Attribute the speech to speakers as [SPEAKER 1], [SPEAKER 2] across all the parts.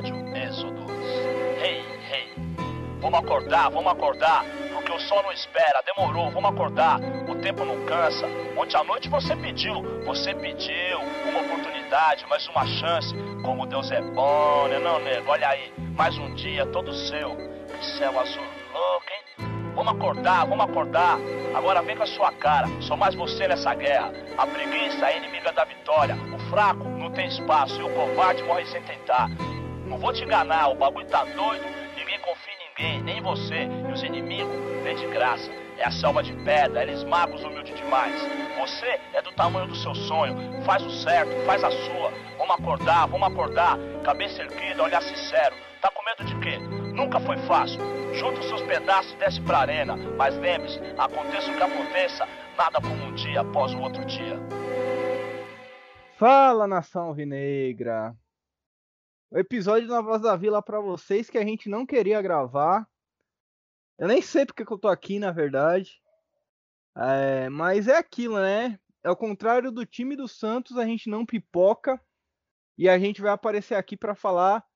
[SPEAKER 1] rádio Êxodos. Hey, hey. Vamos acordar, vamos acordar. Porque o sol não espera, demorou, vamos acordar. O tempo não cansa. Ontem à noite você pediu, você pediu uma oportunidade, mais uma chance. Como Deus é bom, né, não, nego? Olha aí, mais um dia todo seu. Que céu azul louco, hein? Vamos acordar, vamos acordar. Agora vem com a sua cara. Sou mais você nessa guerra. A preguiça é inimiga da vitória. O fraco não tem espaço e o covarde morre sem tentar. Não vou te enganar, o bagulho tá doido. Ninguém confia em ninguém, nem em você. E os inimigos vêm de graça. É a selva de pedra, eles magos humilde demais. Você é do tamanho do seu sonho. Faz o certo, faz a sua. Vamos acordar, vamos acordar. Cabeça erguida, olhar sincero. Tá com medo de quê? Nunca foi fácil. Junta os seus pedaços e desce pra arena. Mas lembre-se, aconteça o que aconteça, nada como um dia após o outro dia.
[SPEAKER 2] Fala nação alvinegra! O episódio na Voz da Vila para vocês que a gente não queria gravar. Eu nem sei porque que eu tô aqui, na verdade. É, mas é aquilo, né? Ao contrário do time do Santos, a gente não pipoca. E a gente vai aparecer aqui para falar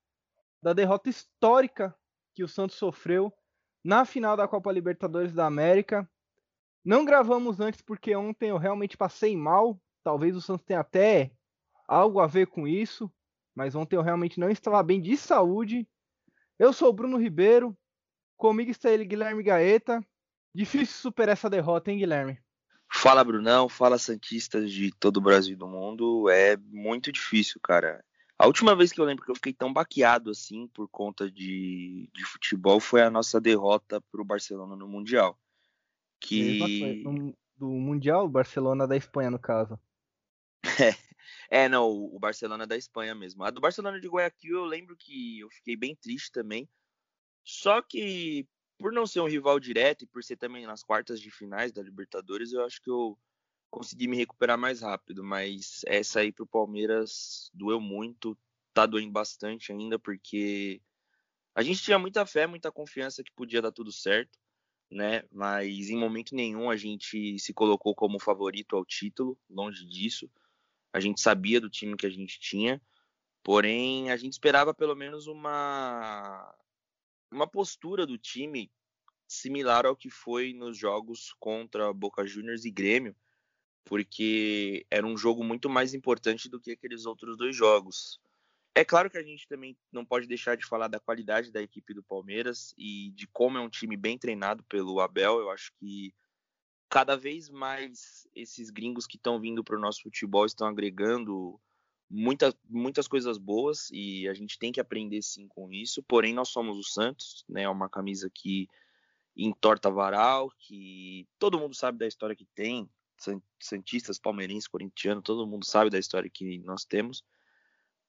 [SPEAKER 2] da derrota histórica que o Santos sofreu na final da Copa Libertadores da América. Não gravamos antes porque ontem eu realmente passei mal. Talvez o Santos tenha até algo a ver com isso. Mas ontem eu realmente não estava bem de saúde. Eu sou o Bruno Ribeiro. Comigo está ele, Guilherme Gaeta. Difícil superar essa derrota, hein, Guilherme?
[SPEAKER 3] Fala, Brunão. Fala, Santistas de todo o Brasil e do mundo. É muito difícil, cara. A última vez que eu lembro que eu fiquei tão baqueado assim por conta de, de futebol foi a nossa derrota para o Barcelona no Mundial.
[SPEAKER 2] Que... Do Mundial, Barcelona da Espanha, no caso.
[SPEAKER 3] É, é, não, o Barcelona da Espanha mesmo. A do Barcelona de Guayaquil eu lembro que eu fiquei bem triste também. Só que por não ser um rival direto e por ser também nas quartas de finais da Libertadores, eu acho que eu consegui me recuperar mais rápido, mas essa aí pro Palmeiras doeu muito, tá doendo bastante ainda, porque a gente tinha muita fé, muita confiança que podia dar tudo certo, né? Mas em momento nenhum a gente se colocou como favorito ao título, longe disso. A gente sabia do time que a gente tinha, porém a gente esperava pelo menos uma uma postura do time similar ao que foi nos jogos contra Boca Juniors e Grêmio, porque era um jogo muito mais importante do que aqueles outros dois jogos. É claro que a gente também não pode deixar de falar da qualidade da equipe do Palmeiras e de como é um time bem treinado pelo Abel. Eu acho que cada vez mais esses gringos que estão vindo para o nosso futebol estão agregando muita, muitas coisas boas e a gente tem que aprender sim com isso. Porém, nós somos o Santos, né? É uma camisa que entorta varal, que todo mundo sabe da história que tem, santistas, palmeirenses, corintianos, todo mundo sabe da história que nós temos.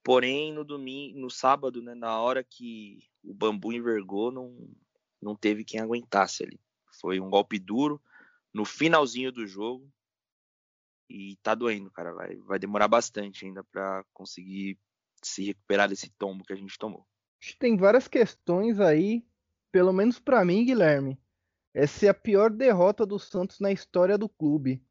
[SPEAKER 3] Porém, no domingo, no sábado, né, na hora que o bambu envergou, não, não teve quem aguentasse ali. Foi um golpe duro no finalzinho do jogo. E tá doendo, cara. Vai, vai demorar bastante ainda para conseguir se recuperar desse tombo que a gente tomou.
[SPEAKER 2] Tem várias questões aí, pelo menos para mim, Guilherme. Essa é a pior derrota do Santos na história do clube.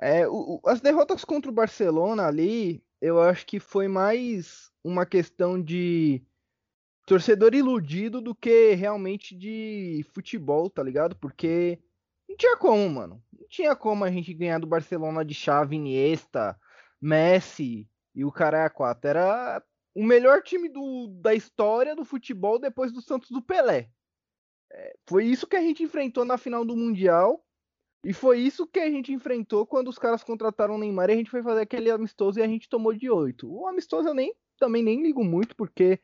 [SPEAKER 2] É, o, as derrotas contra o Barcelona ali, eu acho que foi mais uma questão de torcedor iludido do que realmente de futebol, tá ligado? Porque não tinha como, mano. Não tinha como a gente ganhar do Barcelona de chave Iniesta, Messi e o cara a quatro. Era o melhor time do, da história do futebol depois do Santos do Pelé. É, foi isso que a gente enfrentou na final do Mundial e foi isso que a gente enfrentou quando os caras contrataram o Neymar e a gente foi fazer aquele amistoso e a gente tomou de 8. O amistoso eu nem, também nem ligo muito, porque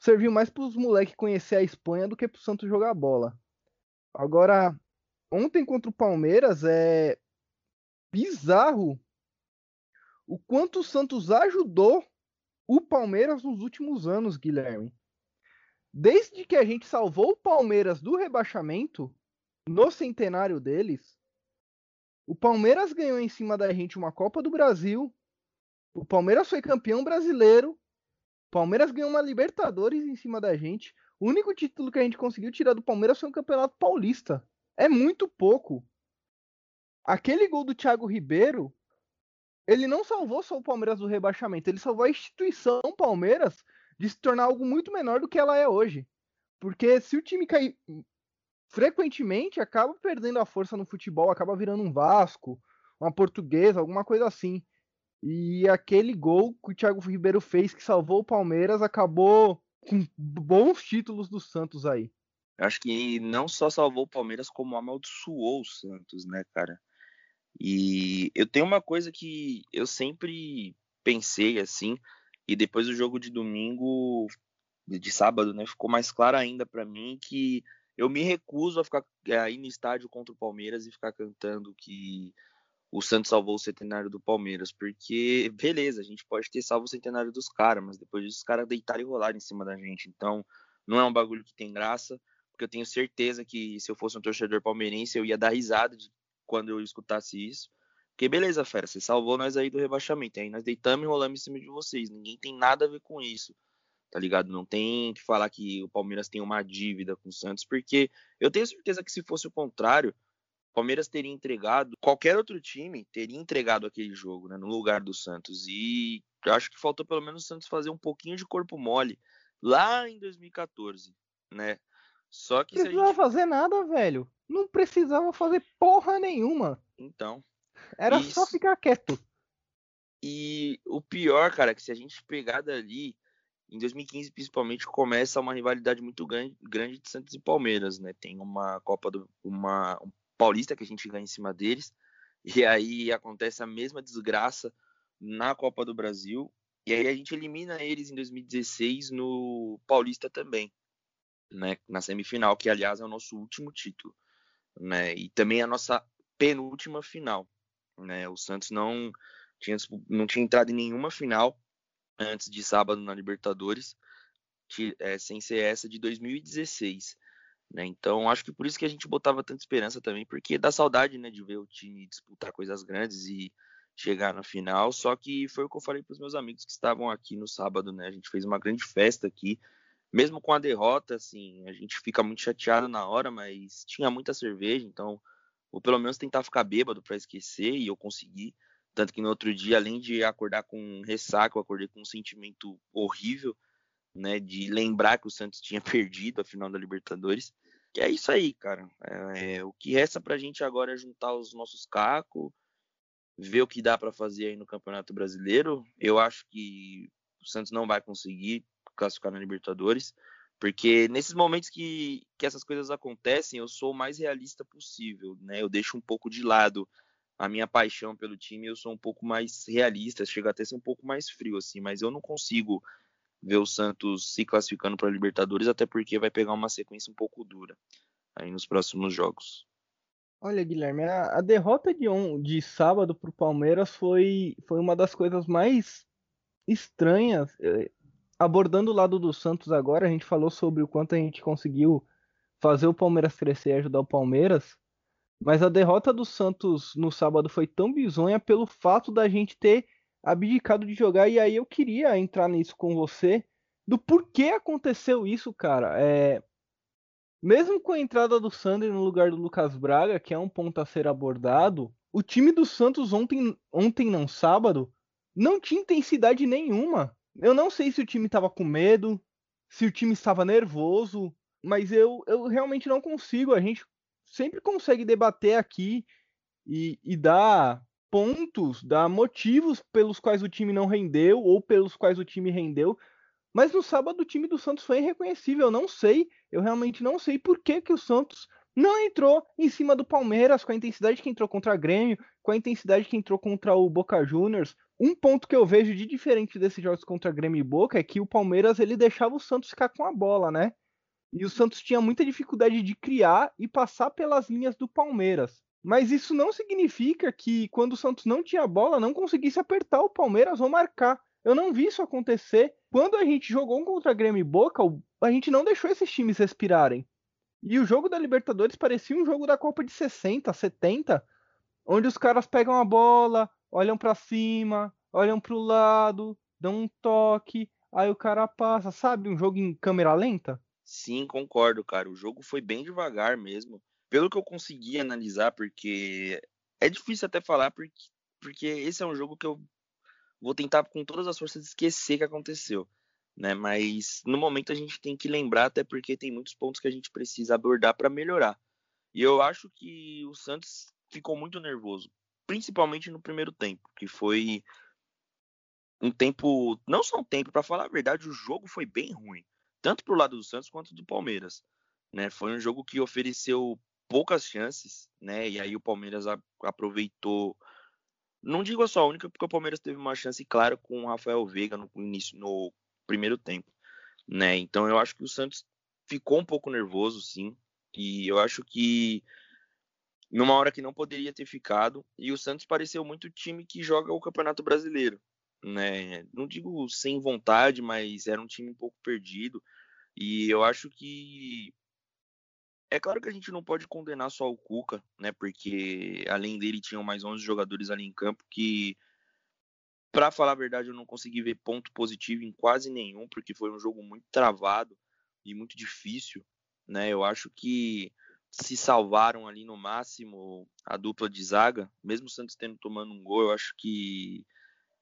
[SPEAKER 2] serviu mais para os moleques conhecer a Espanha do que para o Santos jogar bola. Agora, ontem contra o Palmeiras é bizarro o quanto o Santos ajudou o Palmeiras nos últimos anos, Guilherme. Desde que a gente salvou o Palmeiras do rebaixamento, no centenário deles, o Palmeiras ganhou em cima da gente uma Copa do Brasil. O Palmeiras foi campeão brasileiro. O Palmeiras ganhou uma Libertadores em cima da gente. O único título que a gente conseguiu tirar do Palmeiras foi o Campeonato Paulista. É muito pouco. Aquele gol do Thiago Ribeiro ele não salvou só o Palmeiras do rebaixamento, ele salvou a instituição Palmeiras de se tornar algo muito menor do que ela é hoje. Porque se o time cair frequentemente, acaba perdendo a força no futebol, acaba virando um Vasco, uma portuguesa, alguma coisa assim. E aquele gol que o Thiago Ribeiro fez que salvou o Palmeiras acabou com bons títulos do Santos aí.
[SPEAKER 3] Acho que não só salvou o Palmeiras, como amaldiçoou o Santos, né, cara? E eu tenho uma coisa que eu sempre pensei assim, e depois do jogo de domingo, de sábado, né, ficou mais claro ainda para mim que eu me recuso a ficar aí no estádio contra o Palmeiras e ficar cantando que o Santos salvou o centenário do Palmeiras, porque beleza, a gente pode ter salvo o centenário dos caras, mas depois disso os caras deitaram e rolaram em cima da gente. Então, não é um bagulho que tem graça, porque eu tenho certeza que se eu fosse um torcedor palmeirense, eu ia dar risada quando eu escutasse isso. Porque beleza, fera, você salvou nós aí do rebaixamento. Aí nós deitamos e rolamos em cima de vocês. Ninguém tem nada a ver com isso. Tá ligado? Não tem que falar que o Palmeiras tem uma dívida com o Santos, porque eu tenho certeza que se fosse o contrário, o Palmeiras teria entregado, qualquer outro time teria entregado aquele jogo, né, no lugar do Santos. E acho que faltou pelo menos o Santos fazer um pouquinho de corpo mole lá em 2014, né? Só que
[SPEAKER 2] não precisava
[SPEAKER 3] gente...
[SPEAKER 2] fazer nada, velho. Não precisava fazer porra nenhuma.
[SPEAKER 3] Então.
[SPEAKER 2] Era isso... só ficar quieto.
[SPEAKER 3] E o pior, cara, é que se a gente pegar dali, em 2015 principalmente, começa uma rivalidade muito grande, grande de Santos e Palmeiras, né? Tem uma Copa do. uma um Paulista que a gente ganha em cima deles. E aí acontece a mesma desgraça na Copa do Brasil. E aí a gente elimina eles em 2016 no Paulista também né, na semifinal, que aliás é o nosso último título, né, e também a nossa penúltima final, né, o Santos não tinha, não tinha entrado em nenhuma final antes de sábado na Libertadores, é, sem ser essa de 2016, né, então acho que por isso que a gente botava tanta esperança também, porque dá saudade, né, de ver o time disputar coisas grandes e chegar na final, só que foi o que eu falei para os meus amigos que estavam aqui no sábado, né, a gente fez uma grande festa aqui, mesmo com a derrota, assim, a gente fica muito chateado na hora, mas tinha muita cerveja, então, ou pelo menos tentar ficar bêbado para esquecer, e eu consegui. Tanto que no outro dia, além de acordar com ressaca, eu acordei com um sentimento horrível, né, de lembrar que o Santos tinha perdido a final da Libertadores. Que é isso aí, cara. É, é, o que resta pra gente agora é juntar os nossos cacos, ver o que dá para fazer aí no Campeonato Brasileiro. Eu acho que o Santos não vai conseguir classificar na Libertadores, porque nesses momentos que, que essas coisas acontecem, eu sou o mais realista possível, né? Eu deixo um pouco de lado a minha paixão pelo time, eu sou um pouco mais realista, chega até a ser um pouco mais frio assim, mas eu não consigo ver o Santos se classificando para a Libertadores, até porque vai pegar uma sequência um pouco dura aí nos próximos jogos.
[SPEAKER 2] Olha, Guilherme, a, a derrota de, um, de sábado para o Palmeiras foi, foi uma das coisas mais estranhas. Abordando o lado do Santos agora, a gente falou sobre o quanto a gente conseguiu fazer o Palmeiras crescer e ajudar o Palmeiras. Mas a derrota do Santos no sábado foi tão bizonha pelo fato da gente ter abdicado de jogar. E aí eu queria entrar nisso com você, do porquê aconteceu isso, cara. É... Mesmo com a entrada do Sander no lugar do Lucas Braga, que é um ponto a ser abordado, o time do Santos ontem, ontem não sábado, não tinha intensidade nenhuma. Eu não sei se o time estava com medo, se o time estava nervoso, mas eu, eu realmente não consigo. A gente sempre consegue debater aqui e, e dar pontos, dar motivos pelos quais o time não rendeu ou pelos quais o time rendeu. Mas no sábado o time do Santos foi irreconhecível. Eu não sei, eu realmente não sei por que, que o Santos não entrou em cima do Palmeiras com a intensidade que entrou contra a Grêmio, com a intensidade que entrou contra o Boca Juniors. Um ponto que eu vejo de diferente desses jogos contra Grêmio e Boca é que o Palmeiras ele deixava o Santos ficar com a bola, né? E o Santos tinha muita dificuldade de criar e passar pelas linhas do Palmeiras. Mas isso não significa que quando o Santos não tinha bola, não conseguisse apertar o Palmeiras ou marcar. Eu não vi isso acontecer. Quando a gente jogou contra Grêmio e Boca, a gente não deixou esses times respirarem. E o jogo da Libertadores parecia um jogo da Copa de 60, 70, onde os caras pegam a bola, olham para cima, olham para o lado, dão um toque, aí o cara passa, sabe? Um jogo em câmera lenta?
[SPEAKER 3] Sim, concordo, cara. O jogo foi bem devagar mesmo. Pelo que eu consegui analisar, porque é difícil até falar porque porque esse é um jogo que eu vou tentar com todas as forças esquecer que aconteceu, né? Mas no momento a gente tem que lembrar até porque tem muitos pontos que a gente precisa abordar para melhorar. E eu acho que o Santos ficou muito nervoso, principalmente no primeiro tempo, que foi um tempo, não só um tempo, para falar a verdade, o jogo foi bem ruim, tanto pro lado do Santos quanto do Palmeiras, né? Foi um jogo que ofereceu poucas chances, né? E aí o Palmeiras aproveitou não digo a só única, porque o Palmeiras teve uma chance clara com o Rafael Veiga no início, no primeiro tempo, né? Então eu acho que o Santos ficou um pouco nervoso, sim, e eu acho que numa hora que não poderia ter ficado, e o Santos pareceu muito time que joga o Campeonato Brasileiro, né? Não digo sem vontade, mas era um time um pouco perdido, e eu acho que é claro que a gente não pode condenar só o Cuca, né? Porque além dele tinham mais 11 jogadores ali em campo que, para falar a verdade, eu não consegui ver ponto positivo em quase nenhum, porque foi um jogo muito travado e muito difícil, né? Eu acho que se salvaram ali no máximo a dupla de zaga, mesmo o Santos tendo tomando um gol, eu acho que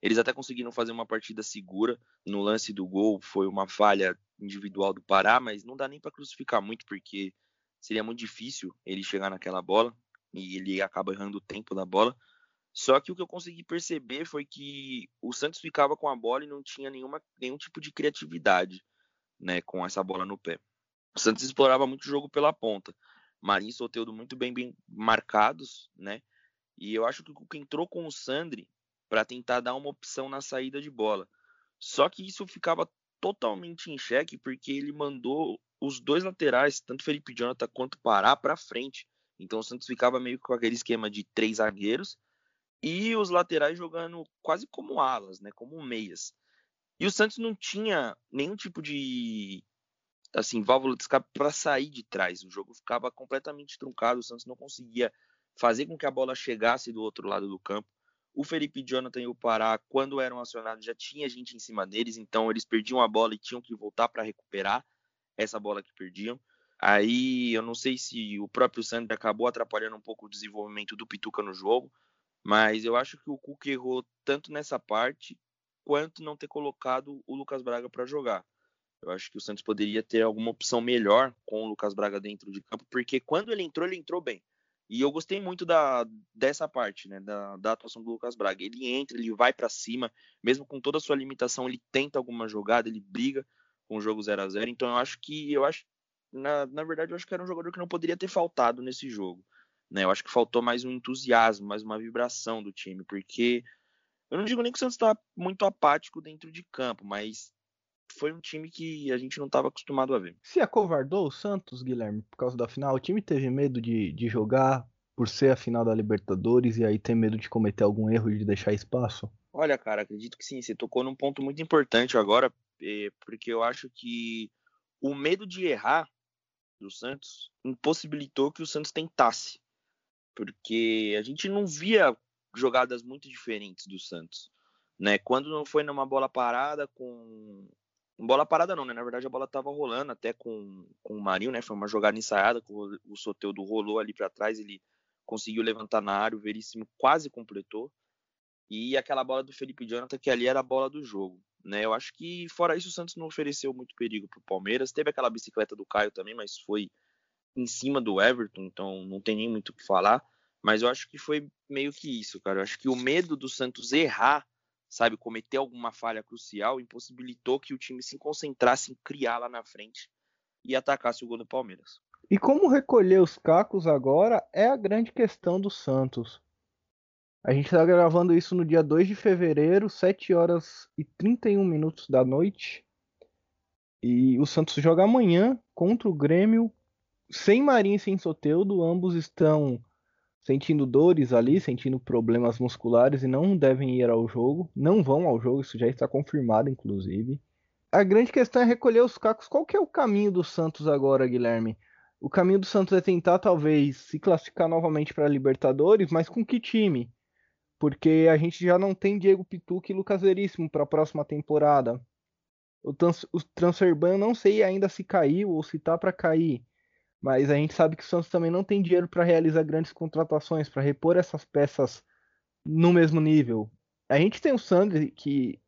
[SPEAKER 3] eles até conseguiram fazer uma partida segura. No lance do gol foi uma falha individual do Pará, mas não dá nem para crucificar muito porque seria muito difícil ele chegar naquela bola e ele acaba errando o tempo da bola. Só que o que eu consegui perceber foi que o Santos ficava com a bola e não tinha nenhuma, nenhum tipo de criatividade né, com essa bola no pé. O Santos explorava muito o jogo pela ponta. Marinho e Soteudo muito bem, bem marcados, né? E eu acho que o Cuca entrou com o Sandri para tentar dar uma opção na saída de bola. Só que isso ficava totalmente em xeque porque ele mandou os dois laterais, tanto Felipe Jonathan quanto Pará, para frente. Então o Santos ficava meio com aquele esquema de três zagueiros e os laterais jogando quase como alas, né, como meias. E o Santos não tinha nenhum tipo de assim válvula de escape para sair de trás. O jogo ficava completamente truncado. O Santos não conseguia fazer com que a bola chegasse do outro lado do campo. O Felipe Jonathan e o Pará, quando eram acionados, já tinha gente em cima deles, então eles perdiam a bola e tinham que voltar para recuperar essa bola que perdiam. Aí eu não sei se o próprio Sandro acabou atrapalhando um pouco o desenvolvimento do Pituca no jogo, mas eu acho que o Cuca errou tanto nessa parte quanto não ter colocado o Lucas Braga para jogar. Eu acho que o Santos poderia ter alguma opção melhor com o Lucas Braga dentro de campo, porque quando ele entrou, ele entrou bem. E eu gostei muito da, dessa parte, né, da, da atuação do Lucas Braga. Ele entra, ele vai para cima, mesmo com toda a sua limitação, ele tenta alguma jogada, ele briga com o jogo 0 a 0 Então eu acho que eu acho na, na verdade eu acho que era um jogador que não poderia ter faltado nesse jogo. Né? Eu acho que faltou mais um entusiasmo, mais uma vibração do time, porque eu não digo nem que o Santos está muito apático dentro de campo, mas foi um time que a gente não estava acostumado a ver.
[SPEAKER 2] Se acovardou o Santos, Guilherme, por causa da final, o time teve medo de, de jogar por ser a final da Libertadores e aí ter medo de cometer algum erro e de deixar espaço?
[SPEAKER 3] Olha, cara, acredito que sim. Você tocou num ponto muito importante agora, é, porque eu acho que o medo de errar do Santos impossibilitou que o Santos tentasse, porque a gente não via jogadas muito diferentes do Santos, né? Quando não foi numa bola parada com bola parada não, né? Na verdade a bola estava rolando até com, com o Marinho, né? Foi uma jogada ensaiada, o, o Soteudo rolou ali para trás, ele conseguiu levantar na área, o Veríssimo quase completou. E aquela bola do Felipe Jonathan, que ali era a bola do jogo. Né? Eu acho que, fora isso, o Santos não ofereceu muito perigo para o Palmeiras. Teve aquela bicicleta do Caio também, mas foi em cima do Everton, então não tem nem muito o que falar. Mas eu acho que foi meio que isso, cara. Eu acho que o medo do Santos errar, sabe, cometer alguma falha crucial, impossibilitou que o time se concentrasse em criar lá na frente e atacasse o gol do Palmeiras.
[SPEAKER 2] E como recolher os cacos agora é a grande questão do Santos. A gente está gravando isso no dia 2 de fevereiro, 7 horas e 31 minutos da noite. E o Santos joga amanhã contra o Grêmio, sem Marinho e sem Soteudo. Ambos estão sentindo dores ali, sentindo problemas musculares e não devem ir ao jogo. Não vão ao jogo, isso já está confirmado, inclusive. A grande questão é recolher os cacos. Qual que é o caminho do Santos agora, Guilherme? O caminho do Santos é tentar, talvez, se classificar novamente para a Libertadores, mas com que time? porque a gente já não tem Diego Pituca e Lucas Veríssimo para a próxima temporada. O, trans, o eu não sei ainda se caiu ou se tá para cair, mas a gente sabe que o Santos também não tem dinheiro para realizar grandes contratações, para repor essas peças no mesmo nível. A gente tem o Sandri, que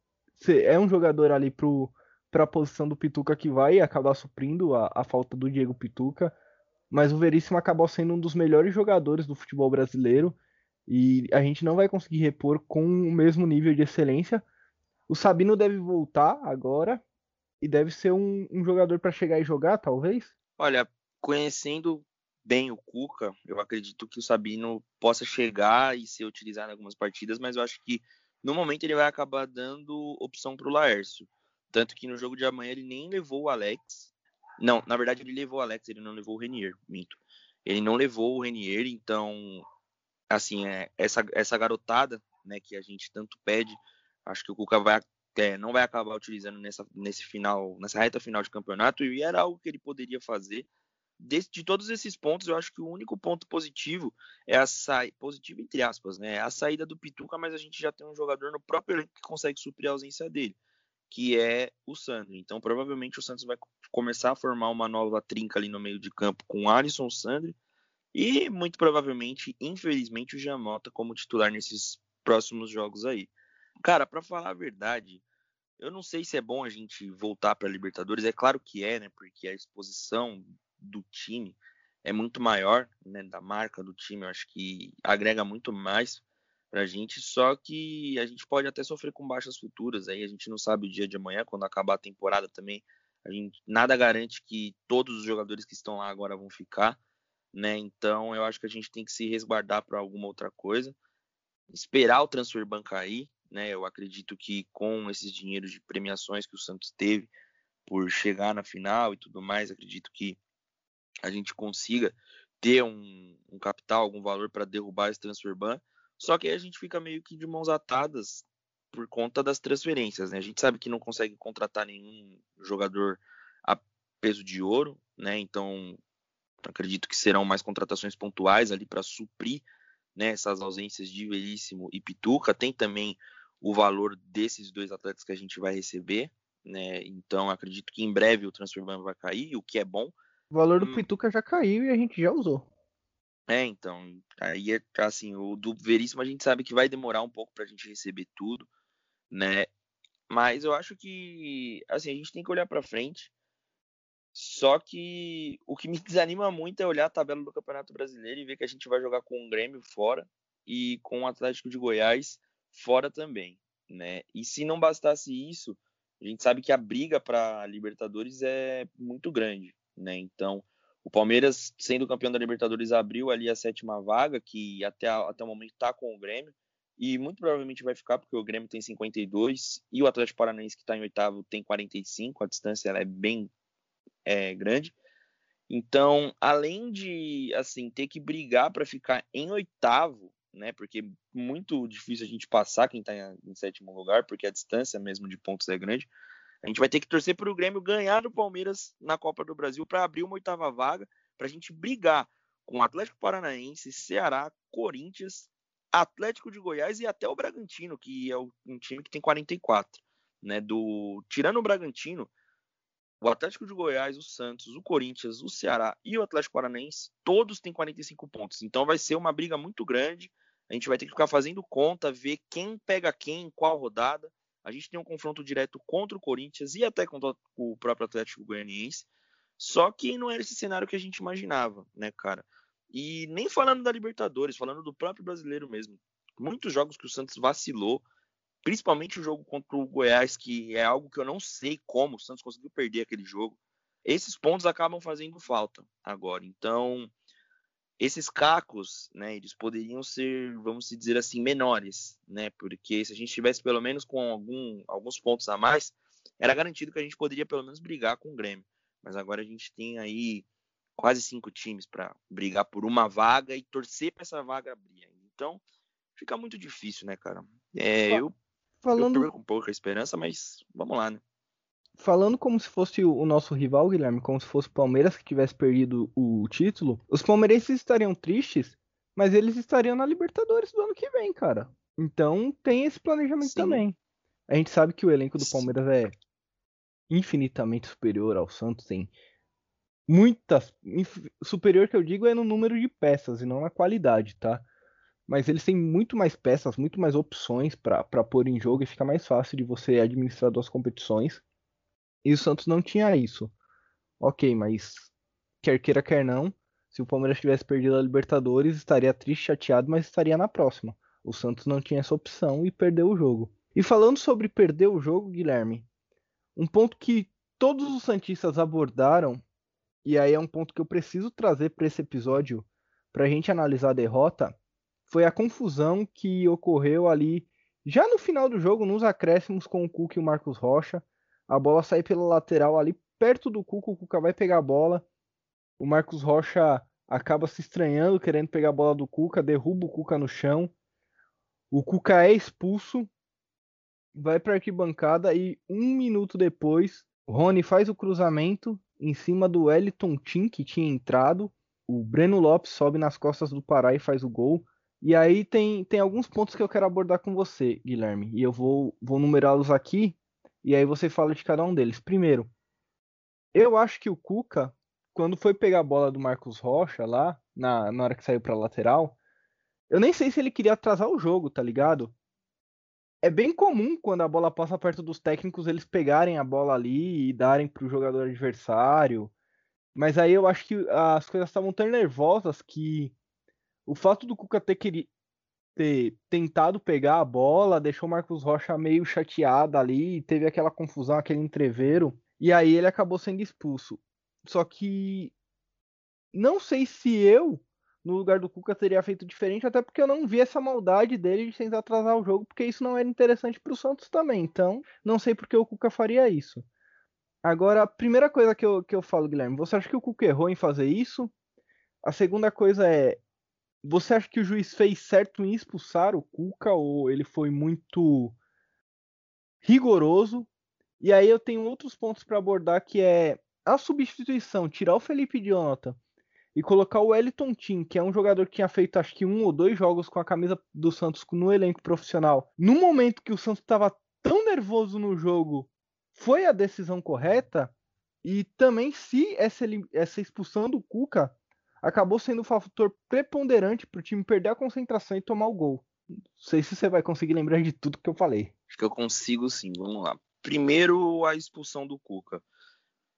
[SPEAKER 2] é um jogador ali para a posição do Pituca que vai acabar suprindo a, a falta do Diego Pituca, mas o Veríssimo acabou sendo um dos melhores jogadores do futebol brasileiro e a gente não vai conseguir repor com o mesmo nível de excelência. O Sabino deve voltar agora e deve ser um, um jogador para chegar e jogar, talvez?
[SPEAKER 3] Olha, conhecendo bem o Cuca, eu acredito que o Sabino possa chegar e ser utilizado em algumas partidas, mas eu acho que no momento ele vai acabar dando opção para o Laércio. Tanto que no jogo de amanhã ele nem levou o Alex. Não, na verdade ele levou o Alex, ele não levou o Renier, minto. Ele não levou o Renier, então, assim, é, essa, essa garotada né, que a gente tanto pede, acho que o Cuca vai, é, não vai acabar utilizando nessa, nesse final, nessa reta final de campeonato, e era algo que ele poderia fazer de, de, todos esses pontos, eu acho que o único ponto positivo é a saída, positivo entre aspas, né? É a saída do Pituca, mas a gente já tem um jogador no próprio elenco que consegue suprir a ausência dele, que é o Sandro. Então, provavelmente o Santos vai começar a formar uma nova trinca ali no meio de campo com Alisson, Sandro e muito provavelmente, infelizmente, o Jamota como titular nesses próximos jogos aí. Cara, para falar a verdade, eu não sei se é bom a gente voltar para Libertadores. É claro que é, né? Porque a exposição do time é muito maior, né, da marca do time, eu acho que agrega muito mais pra gente, só que a gente pode até sofrer com baixas futuras, aí a gente não sabe o dia de amanhã, quando acabar a temporada também, a gente nada garante que todos os jogadores que estão lá agora vão ficar, né? Então eu acho que a gente tem que se resguardar para alguma outra coisa, esperar o transfer ban cair, né? Eu acredito que com esses dinheiros de premiações que o Santos teve por chegar na final e tudo mais, acredito que a gente consiga ter um, um capital, algum valor para derrubar esse transfer ban. Só que aí a gente fica meio que de mãos atadas por conta das transferências, né? A gente sabe que não consegue contratar nenhum jogador a peso de ouro, né? Então acredito que serão mais contratações pontuais ali para suprir né, essas ausências de Veríssimo e Pituca. Tem também o valor desses dois atletas que a gente vai receber, né? Então acredito que em breve o transfer ban vai cair, o que é bom,
[SPEAKER 2] o valor do hum. Pituca já caiu e a gente já usou.
[SPEAKER 3] É, então, aí é assim, o do Veríssimo a gente sabe que vai demorar um pouco pra gente receber tudo, né? Mas eu acho que, assim, a gente tem que olhar pra frente. Só que o que me desanima muito é olhar a tabela do Campeonato Brasileiro e ver que a gente vai jogar com o Grêmio fora e com o Atlético de Goiás fora também, né? E se não bastasse isso, a gente sabe que a briga para Libertadores é muito grande né? Então, o Palmeiras, sendo campeão da Libertadores, abriu ali a sétima vaga, que até, até o momento está com o Grêmio, e muito provavelmente vai ficar, porque o Grêmio tem 52 e o Atlético Paranaense, que está em oitavo, tem 45, a distância é bem é, grande. Então, além de assim ter que brigar para ficar em oitavo, né? Porque muito difícil a gente passar quem está em, em sétimo lugar, porque a distância mesmo de pontos é grande. A gente vai ter que torcer para o Grêmio ganhar do Palmeiras na Copa do Brasil para abrir uma oitava vaga, para a gente brigar com o Atlético Paranaense, Ceará, Corinthians, Atlético de Goiás e até o Bragantino, que é um time que tem 44. Né? Do... Tirando o Bragantino, o Atlético de Goiás, o Santos, o Corinthians, o Ceará e o Atlético Paranaense, todos têm 45 pontos. Então vai ser uma briga muito grande. A gente vai ter que ficar fazendo conta, ver quem pega quem, qual rodada. A gente tem um confronto direto contra o Corinthians e até contra o próprio Atlético Goianiense. Só que não era esse cenário que a gente imaginava, né, cara? E nem falando da Libertadores, falando do próprio brasileiro mesmo. Muitos jogos que o Santos vacilou, principalmente o jogo contra o Goiás, que é algo que eu não sei como o Santos conseguiu perder aquele jogo. Esses pontos acabam fazendo falta agora. Então, esses cacos, né, eles poderiam ser, vamos dizer assim, menores, né, porque se a gente tivesse pelo menos com algum, alguns pontos a mais, era garantido que a gente poderia pelo menos brigar com o Grêmio. Mas agora a gente tem aí quase cinco times para brigar por uma vaga e torcer para essa vaga abrir. Então, fica muito difícil, né, cara? É, eu, Falando... eu perco um pouco a esperança, mas vamos lá, né?
[SPEAKER 2] Falando como se fosse o nosso rival, Guilherme, como se fosse o Palmeiras que tivesse perdido o título, os palmeirenses estariam tristes, mas eles estariam na Libertadores do ano que vem, cara. Então tem esse planejamento Sim. também. A gente sabe que o elenco do Palmeiras é infinitamente superior ao Santos em muitas superior que eu digo é no número de peças e não na qualidade, tá? mas eles têm muito mais peças, muito mais opções para pôr em jogo e fica mais fácil de você administrar duas competições. E o Santos não tinha isso. Ok, mas quer queira, quer não, se o Palmeiras tivesse perdido a Libertadores, estaria triste, chateado, mas estaria na próxima. O Santos não tinha essa opção e perdeu o jogo. E falando sobre perder o jogo, Guilherme, um ponto que todos os Santistas abordaram, e aí é um ponto que eu preciso trazer para esse episódio, para a gente analisar a derrota, foi a confusão que ocorreu ali já no final do jogo, nos acréscimos com o Cuca e o Marcos Rocha. A bola sai pela lateral ali perto do Cuca, o Cuca vai pegar a bola. O Marcos Rocha acaba se estranhando, querendo pegar a bola do Cuca, derruba o Cuca no chão. O Cuca é expulso, vai para a arquibancada e um minuto depois, Rony faz o cruzamento em cima do Wellington Tim, que tinha entrado. O Breno Lopes sobe nas costas do Pará e faz o gol. E aí tem, tem alguns pontos que eu quero abordar com você, Guilherme. E eu vou, vou numerá-los aqui. E aí você fala de cada um deles. Primeiro, eu acho que o Cuca, quando foi pegar a bola do Marcos Rocha lá, na, na hora que saiu pra lateral, eu nem sei se ele queria atrasar o jogo, tá ligado? É bem comum quando a bola passa perto dos técnicos eles pegarem a bola ali e darem pro jogador adversário. Mas aí eu acho que as coisas estavam tão nervosas que o fato do Cuca ter, ter tentado pegar a bola deixou o Marcos Rocha meio chateado ali, teve aquela confusão, aquele entreveiro, e aí ele acabou sendo expulso. Só que não sei se eu, no lugar do Cuca, teria feito diferente, até porque eu não vi essa maldade dele de tentar atrasar o jogo, porque isso não era interessante para o Santos também. Então, não sei porque o Cuca faria isso. Agora, a primeira coisa que eu, que eu falo, Guilherme, você acha que o Cuca errou em fazer isso? A segunda coisa é, você acha que o juiz fez certo em expulsar o Cuca ou ele foi muito rigoroso? E aí eu tenho outros pontos para abordar que é a substituição, tirar o Felipe Jonathan e colocar o Wellington Tim, que é um jogador que tinha feito acho que um ou dois jogos com a camisa do Santos no elenco profissional. No momento que o Santos estava tão nervoso no jogo, foi a decisão correta? E também se essa, essa expulsão do Cuca acabou sendo um fator preponderante para o time perder a concentração e tomar o gol. Não sei se você vai conseguir lembrar de tudo que eu falei.
[SPEAKER 3] Acho que eu consigo sim, vamos lá. Primeiro, a expulsão do Cuca.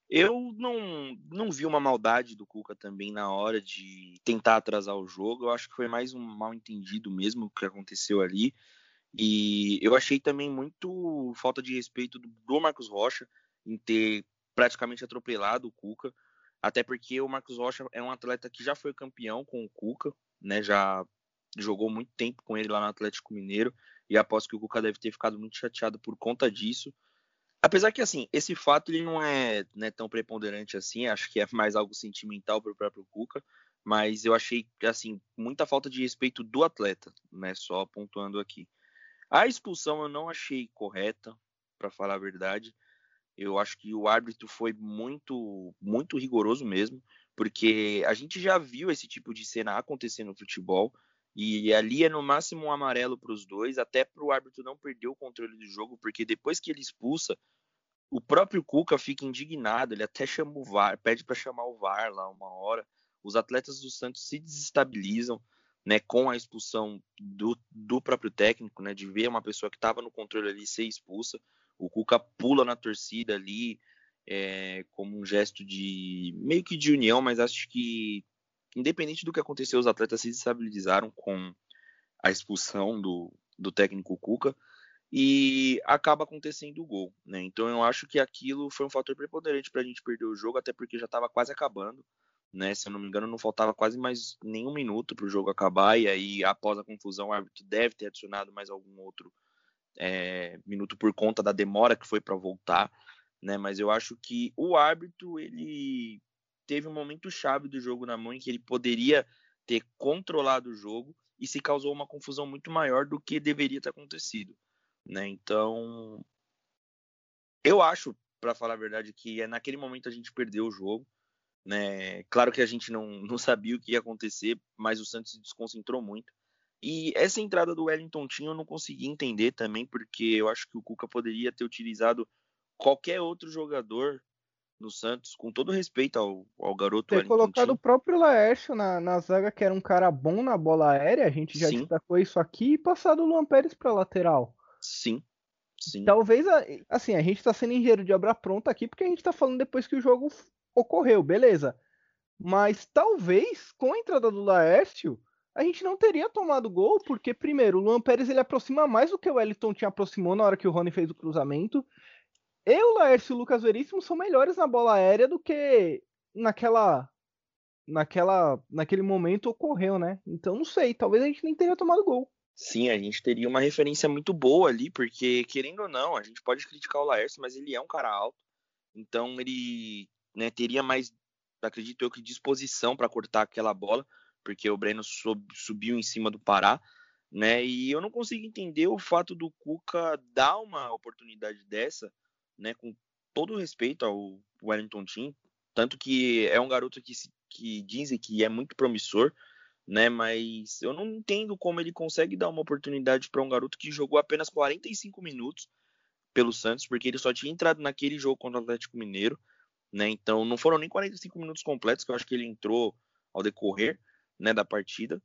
[SPEAKER 3] Eu não, não vi uma maldade do Cuca também na hora de tentar atrasar o jogo. Eu acho que foi mais um mal entendido mesmo que aconteceu ali. E eu achei também muito falta de respeito do, do Marcos Rocha em ter praticamente atropelado o Cuca. Até porque o Marcos Rocha é um atleta que já foi campeão com o Cuca, né? Já jogou muito tempo com ele lá no Atlético Mineiro e aposto que o Cuca deve ter ficado muito chateado por conta disso. Apesar que assim, esse fato ele não é né, tão preponderante assim, acho que é mais algo sentimental para o próprio Cuca, mas eu achei assim muita falta de respeito do atleta, né? Só pontuando aqui. A expulsão eu não achei correta, para falar a verdade. Eu acho que o árbitro foi muito, muito rigoroso mesmo, porque a gente já viu esse tipo de cena acontecer no futebol. E ali é no máximo um amarelo para os dois, até para o árbitro não perder o controle do jogo, porque depois que ele expulsa, o próprio Cuca fica indignado, ele até chama o VAR, pede para chamar o VAR lá uma hora. Os atletas do Santos se desestabilizam, né, com a expulsão do, do próprio técnico, né, de ver uma pessoa que estava no controle ali ser expulsa. O Cuca pula na torcida ali, é, como um gesto de meio que de união, mas acho que independente do que aconteceu, os atletas se desestabilizaram com a expulsão do, do técnico Cuca e acaba acontecendo o gol, né? Então eu acho que aquilo foi um fator preponderante para a gente perder o jogo, até porque já estava quase acabando, né? Se eu não me engano, não faltava quase mais nenhum minuto para o jogo acabar e aí após a confusão o árbitro deve ter adicionado mais algum outro é, minuto por conta da demora que foi para voltar, né? Mas eu acho que o árbitro ele teve um momento chave do jogo na mão em que ele poderia ter controlado o jogo e se causou uma confusão muito maior do que deveria ter acontecido, né? Então, eu acho, para falar a verdade, que é naquele momento a gente perdeu o jogo, né? Claro que a gente não, não sabia o que ia acontecer, mas o Santos se desconcentrou muito. E essa entrada do Wellington Tim eu não consegui entender também, porque eu acho que o Cuca poderia ter utilizado qualquer outro jogador no Santos, com todo respeito ao, ao garoto.
[SPEAKER 2] Ter
[SPEAKER 3] Wellington
[SPEAKER 2] colocado
[SPEAKER 3] Tim.
[SPEAKER 2] o próprio Laércio na, na zaga, que era um cara bom na bola aérea, a gente já
[SPEAKER 3] Sim.
[SPEAKER 2] destacou isso aqui, e passado o Luan Pérez pra lateral.
[SPEAKER 3] Sim, sim.
[SPEAKER 2] Talvez, a- assim, a gente tá sendo engenheiro de obra pronta aqui, porque a gente tá falando depois que o jogo ocorreu, beleza. Mas talvez, com a entrada do Laércio, a gente não teria tomado gol, porque, primeiro, o Luan Pérez ele aproxima mais do que o Wellington tinha aproximou na hora que o Rony fez o cruzamento. E o Laércio e o Lucas Veríssimo são melhores na bola aérea do que naquela. Naquela, naquele momento ocorreu, né? Então não sei, talvez a gente nem teria tomado gol.
[SPEAKER 3] Sim, a gente teria uma referência muito boa ali, porque, querendo ou não, a gente pode criticar o Laércio, mas ele é um cara alto. Então ele né, teria mais, acredito eu, que disposição para cortar aquela bola, porque o Breno sub- subiu em cima do Pará. Né? E eu não consigo entender o fato do Cuca dar uma oportunidade dessa, né, com todo respeito ao Wellington Tim, tanto que é um garoto que, que dizem que é muito promissor, né? Mas eu não entendo como ele consegue dar uma oportunidade para um garoto que jogou apenas 45 minutos pelo Santos, porque ele só tinha entrado naquele jogo contra o Atlético Mineiro, né? Então não foram nem 45 minutos completos, que eu acho que ele entrou ao decorrer, né, da partida.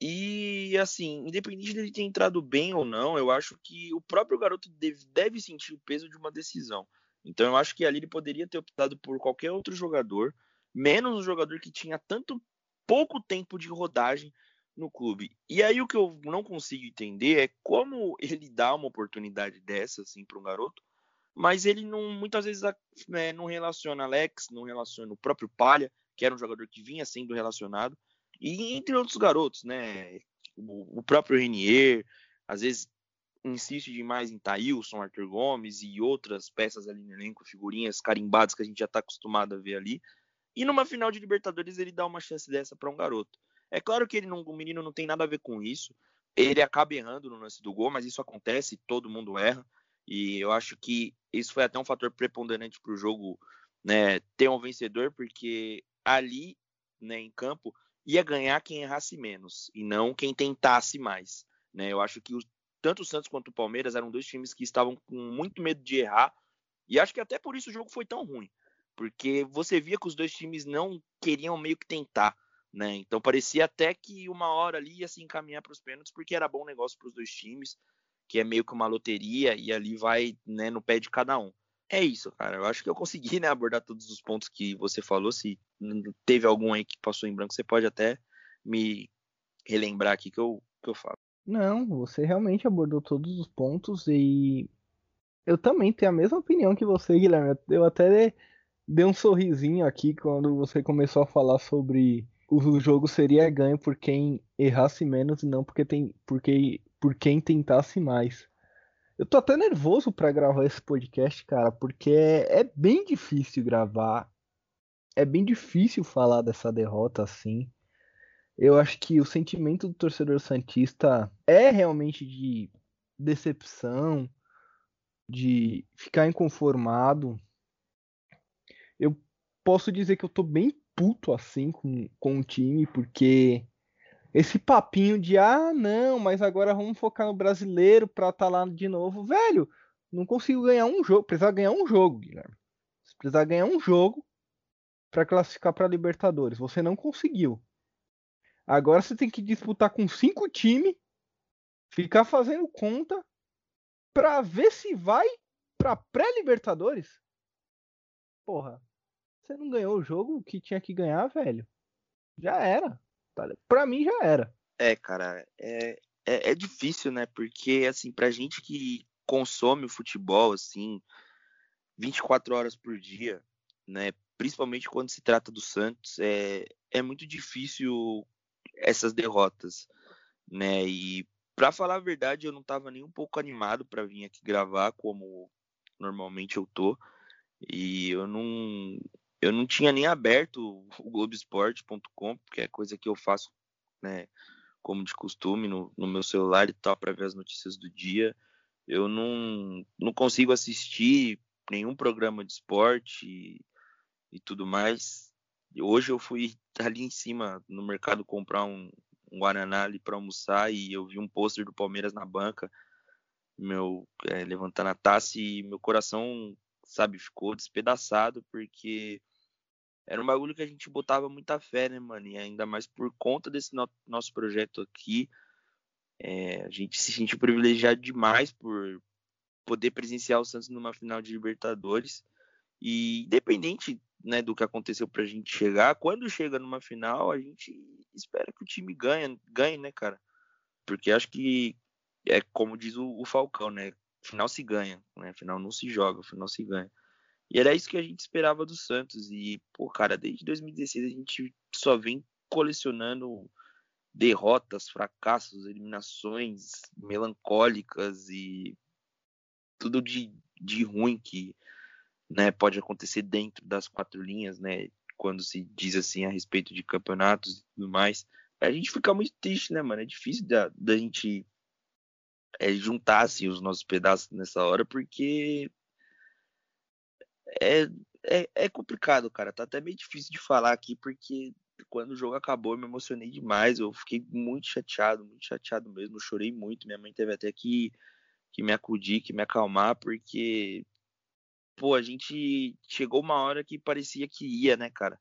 [SPEAKER 3] E assim, independente dele ter entrado bem ou não, eu acho que o próprio garoto deve, deve sentir o peso de uma decisão. Então eu acho que ali ele poderia ter optado por qualquer outro jogador, menos um jogador que tinha tanto pouco tempo de rodagem no clube. E aí o que eu não consigo entender é como ele dá uma oportunidade dessa assim para um garoto, mas ele não muitas vezes né, não relaciona Alex, não relaciona o próprio Palha, que era um jogador que vinha sendo relacionado, e entre outros garotos, né? O, próprio Renier, às vezes insiste demais em Thailson, Arthur Gomes e outras peças ali no elenco, figurinhas carimbadas que a gente já está acostumado a ver ali. E numa final de Libertadores ele dá uma chance dessa para um garoto. É claro que ele não, o menino não tem nada a ver com isso. Ele acaba errando no lance do gol, mas isso acontece, todo mundo erra. E eu acho que isso foi até um fator preponderante para o jogo né, ter um vencedor, porque ali né, em campo ia ganhar quem errasse menos e não quem tentasse mais. Né? Eu acho que os, tanto o Santos quanto o Palmeiras eram dois times que estavam com muito medo de errar. E acho que até por isso o jogo foi tão ruim porque você via que os dois times não queriam meio que tentar, né? Então parecia até que uma hora ali ia se encaminhar para os pênaltis, porque era bom negócio para os dois times, que é meio que uma loteria e ali vai, né, no pé de cada um. É isso, cara. Eu acho que eu consegui, né, abordar todos os pontos que você falou. Se teve algum aí que passou em branco, você pode até me relembrar aqui que eu, que eu falo.
[SPEAKER 2] Não, você realmente abordou todos os pontos e eu também tenho a mesma opinião que você, Guilherme. Eu até dei um sorrisinho aqui quando você começou a falar sobre o jogo seria ganho por quem errasse menos e não porque tem, porque, por quem tentasse mais. Eu tô até nervoso para gravar esse podcast, cara, porque é, é, bem difícil gravar. É bem difícil falar dessa derrota assim. Eu acho que o sentimento do torcedor santista é realmente de decepção, de ficar inconformado. Eu posso dizer que eu tô bem puto assim com, com o time, porque esse papinho de ah, não, mas agora vamos focar no brasileiro pra estar tá lá de novo, velho. Não consigo ganhar um jogo, precisa ganhar um jogo, Guilherme. Você precisa ganhar um jogo para classificar para Libertadores. Você não conseguiu. Agora você tem que disputar com cinco times, ficar fazendo conta para ver se vai para pré-Libertadores. Porra, você não ganhou o jogo que tinha que ganhar, velho. Já era. Pra mim já era.
[SPEAKER 3] É, cara, é, é, é, difícil, né? Porque, assim, pra gente que consome o futebol, assim, 24 horas por dia, né? Principalmente quando se trata do Santos, é, é muito difícil essas derrotas, né? E pra falar a verdade, eu não tava nem um pouco animado para vir aqui gravar, como normalmente eu tô. E eu não, eu não tinha nem aberto o Globoesporte.com, porque é coisa que eu faço, né, como de costume, no, no meu celular e tal, para ver as notícias do dia. Eu não, não consigo assistir nenhum programa de esporte e, e tudo mais. Hoje eu fui ali em cima no mercado comprar um, um Guaraná ali para almoçar e eu vi um pôster do Palmeiras na banca, meu é, levantando a taça e meu coração sabe, ficou despedaçado porque era um bagulho que a gente botava muita fé, né, mano? E ainda mais por conta desse no nosso projeto aqui, é, a gente se sentiu privilegiado demais por poder presenciar o Santos numa final de Libertadores. E independente né, do que aconteceu pra gente chegar, quando chega numa final, a gente espera que o time ganhe, ganhe, né, cara? Porque acho que é como diz o, o Falcão, né? Final se ganha, né? Final não se joga, final se ganha. E era isso que a gente esperava do Santos. E, pô, cara, desde 2016 a gente só vem colecionando derrotas, fracassos, eliminações melancólicas e tudo de, de ruim que né, pode acontecer dentro das quatro linhas, né? Quando se diz assim a respeito de campeonatos e tudo mais. A gente fica muito triste, né, mano? É difícil da, da gente é, juntar assim, os nossos pedaços nessa hora, porque é, é, é, complicado, cara. Tá até meio difícil de falar aqui, porque quando o jogo acabou eu me emocionei demais. Eu fiquei muito chateado, muito chateado mesmo. Eu chorei muito. Minha mãe teve até que, que me acudir, que me acalmar, porque, pô, a gente chegou uma hora que parecia que ia, né, cara?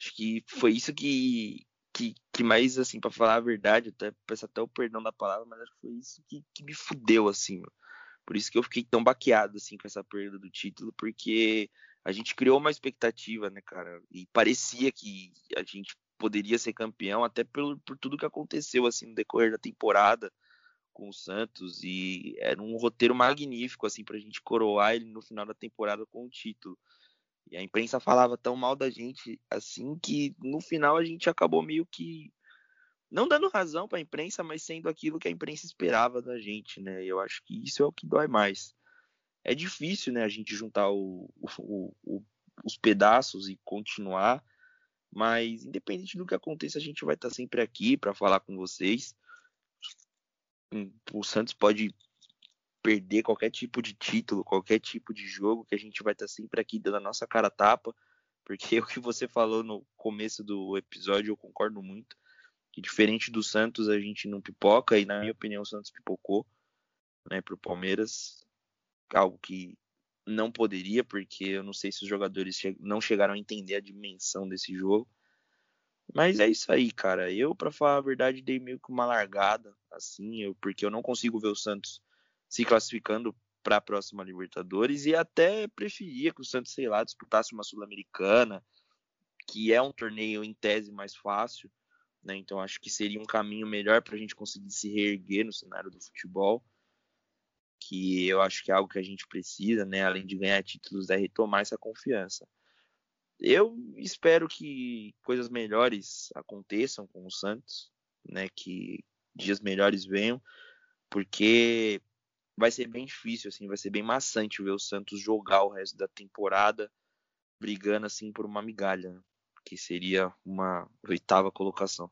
[SPEAKER 3] Acho que foi isso que, que, que mais, assim, para falar a verdade, até peço até o perdão da palavra, mas acho que foi isso que, que me fudeu, assim, meu. Por isso que eu fiquei tão baqueado assim com essa perda do título, porque a gente criou uma expectativa, né, cara? E parecia que a gente poderia ser campeão até por, por tudo que aconteceu assim no decorrer da temporada com o Santos e era um roteiro magnífico assim para a gente coroar ele no final da temporada com o título. E a imprensa falava tão mal da gente assim que no final a gente acabou meio que não dando razão para a imprensa, mas sendo aquilo que a imprensa esperava da gente, né? Eu acho que isso é o que dói mais. É difícil, né, a gente juntar o, o, o, os pedaços e continuar, mas independente do que aconteça, a gente vai estar sempre aqui para falar com vocês. Hum, o Santos pode perder qualquer tipo de título, qualquer tipo de jogo, que a gente vai estar sempre aqui dando a nossa cara tapa, porque o que você falou no começo do episódio eu concordo muito que diferente do Santos a gente não pipoca e na minha opinião o Santos pipocou, né, para o Palmeiras, algo que não poderia porque eu não sei se os jogadores che não chegaram a entender a dimensão desse jogo. Mas é isso aí, cara. Eu, para falar a verdade, dei meio que uma largada, assim, eu, porque eu não consigo ver o Santos se classificando para a próxima Libertadores e até preferia que o Santos, sei lá, disputasse uma Sul-Americana, que é um torneio em tese mais fácil, né? Então acho que seria um caminho melhor para a gente conseguir se reerguer no cenário do futebol, que eu acho que é algo que a gente precisa, né? Além de ganhar títulos, é retomar essa confiança. Eu espero que coisas melhores aconteçam com o Santos, né? Que dias melhores venham, porque vai ser bem difícil, assim, vai ser bem maçante ver o Santos jogar o resto da temporada brigando assim por uma migalha. Que seria uma oitava colocação.